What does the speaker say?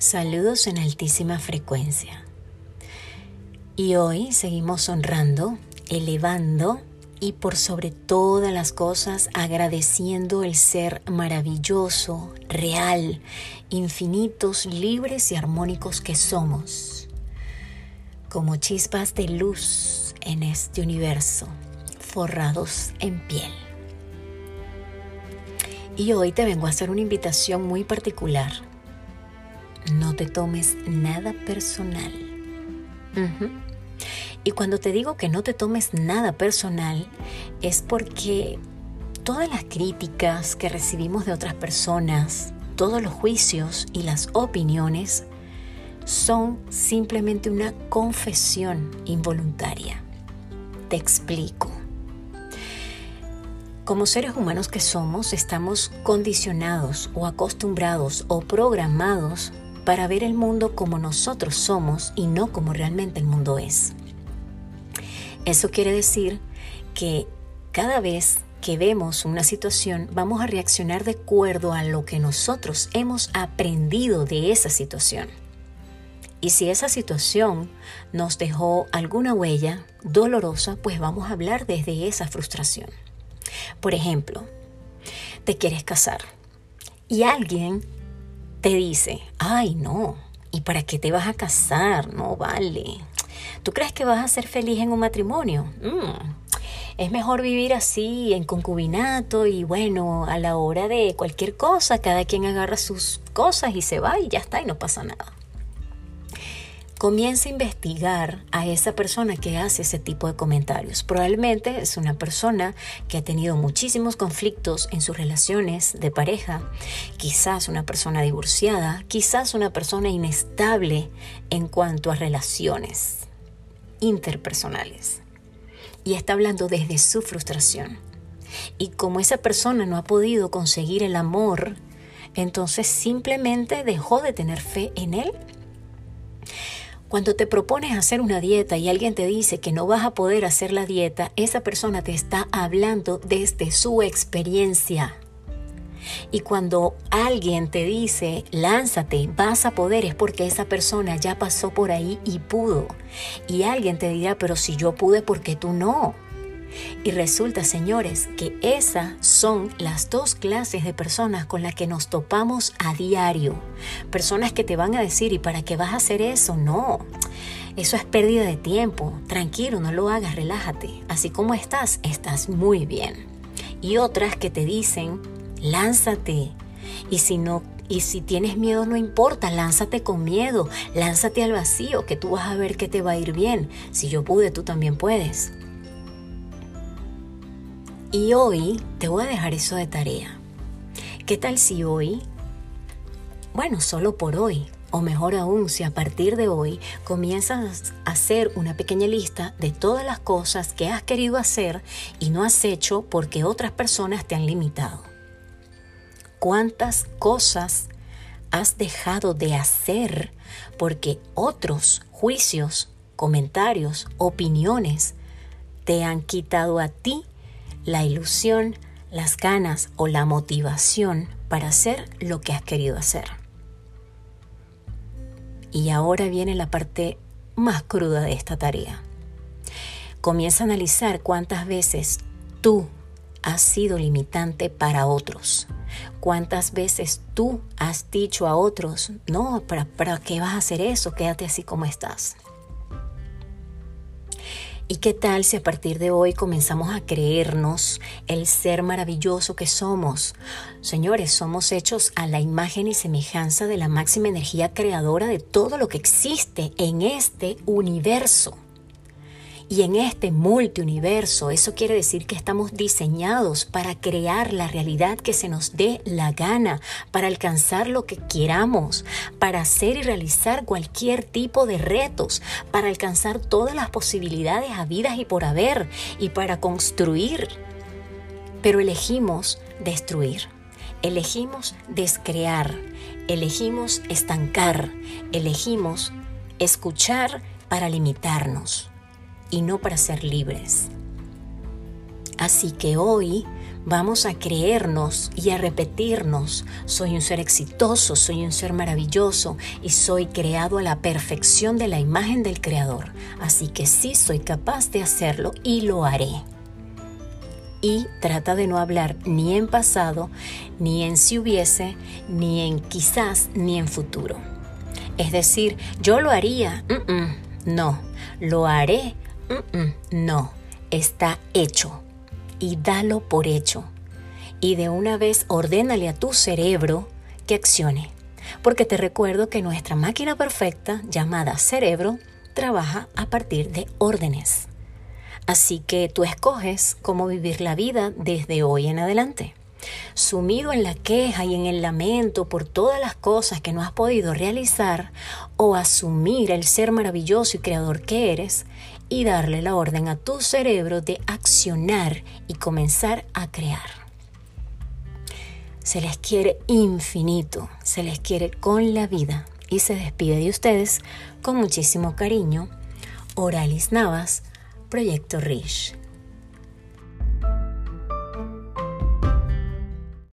Saludos en altísima frecuencia. Y hoy seguimos honrando, elevando y por sobre todas las cosas agradeciendo el ser maravilloso, real, infinitos, libres y armónicos que somos, como chispas de luz en este universo, forrados en piel. Y hoy te vengo a hacer una invitación muy particular. No te tomes nada personal. Y cuando te digo que no te tomes nada personal, es porque todas las críticas que recibimos de otras personas, todos los juicios y las opiniones son simplemente una confesión involuntaria. Te explico. Como seres humanos que somos, estamos condicionados o acostumbrados o programados para ver el mundo como nosotros somos y no como realmente el mundo es. Eso quiere decir que cada vez que vemos una situación vamos a reaccionar de acuerdo a lo que nosotros hemos aprendido de esa situación. Y si esa situación nos dejó alguna huella dolorosa, pues vamos a hablar desde esa frustración. Por ejemplo, te quieres casar y alguien te dice, ay no, ¿y para qué te vas a casar? No vale. ¿Tú crees que vas a ser feliz en un matrimonio? Mm. Es mejor vivir así, en concubinato, y bueno, a la hora de cualquier cosa, cada quien agarra sus cosas y se va y ya está y no pasa nada. Comienza a investigar a esa persona que hace ese tipo de comentarios. Probablemente es una persona que ha tenido muchísimos conflictos en sus relaciones de pareja, quizás una persona divorciada, quizás una persona inestable en cuanto a relaciones interpersonales. Y está hablando desde su frustración. Y como esa persona no ha podido conseguir el amor, entonces simplemente dejó de tener fe en él. Cuando te propones hacer una dieta y alguien te dice que no vas a poder hacer la dieta, esa persona te está hablando desde su experiencia. Y cuando alguien te dice, lánzate, vas a poder, es porque esa persona ya pasó por ahí y pudo. Y alguien te dirá, pero si yo pude, ¿por qué tú no? Y resulta, señores, que esas son las dos clases de personas con las que nos topamos a diario. Personas que te van a decir, ¿y para qué vas a hacer eso? No. Eso es pérdida de tiempo. Tranquilo, no lo hagas, relájate. Así como estás, estás muy bien. Y otras que te dicen, lánzate. Y si no y si tienes miedo no importa, lánzate con miedo, lánzate al vacío, que tú vas a ver que te va a ir bien. Si yo pude, tú también puedes. Y hoy te voy a dejar eso de tarea. ¿Qué tal si hoy, bueno, solo por hoy, o mejor aún, si a partir de hoy comienzas a hacer una pequeña lista de todas las cosas que has querido hacer y no has hecho porque otras personas te han limitado? ¿Cuántas cosas has dejado de hacer porque otros juicios, comentarios, opiniones te han quitado a ti la ilusión, las ganas o la motivación para hacer lo que has querido hacer? Y ahora viene la parte más cruda de esta tarea. Comienza a analizar cuántas veces tú has sido limitante para otros ¿Cuántas veces tú has dicho a otros, no, ¿para, ¿para qué vas a hacer eso? Quédate así como estás. ¿Y qué tal si a partir de hoy comenzamos a creernos el ser maravilloso que somos? Señores, somos hechos a la imagen y semejanza de la máxima energía creadora de todo lo que existe en este universo. Y en este multiuniverso, eso quiere decir que estamos diseñados para crear la realidad que se nos dé la gana, para alcanzar lo que queramos, para hacer y realizar cualquier tipo de retos, para alcanzar todas las posibilidades habidas y por haber, y para construir. Pero elegimos destruir, elegimos descrear, elegimos estancar, elegimos escuchar para limitarnos y no para ser libres. Así que hoy vamos a creernos y a repetirnos, soy un ser exitoso, soy un ser maravilloso y soy creado a la perfección de la imagen del Creador. Así que sí soy capaz de hacerlo y lo haré. Y trata de no hablar ni en pasado, ni en si hubiese, ni en quizás, ni en futuro. Es decir, yo lo haría, no, lo haré, no, está hecho y dalo por hecho. Y de una vez ordénale a tu cerebro que accione. Porque te recuerdo que nuestra máquina perfecta, llamada cerebro, trabaja a partir de órdenes. Así que tú escoges cómo vivir la vida desde hoy en adelante. Sumido en la queja y en el lamento por todas las cosas que no has podido realizar o asumir el ser maravilloso y creador que eres y darle la orden a tu cerebro de accionar y comenzar a crear. Se les quiere infinito, se les quiere con la vida y se despide de ustedes con muchísimo cariño. Oralis Navas, Proyecto Rich.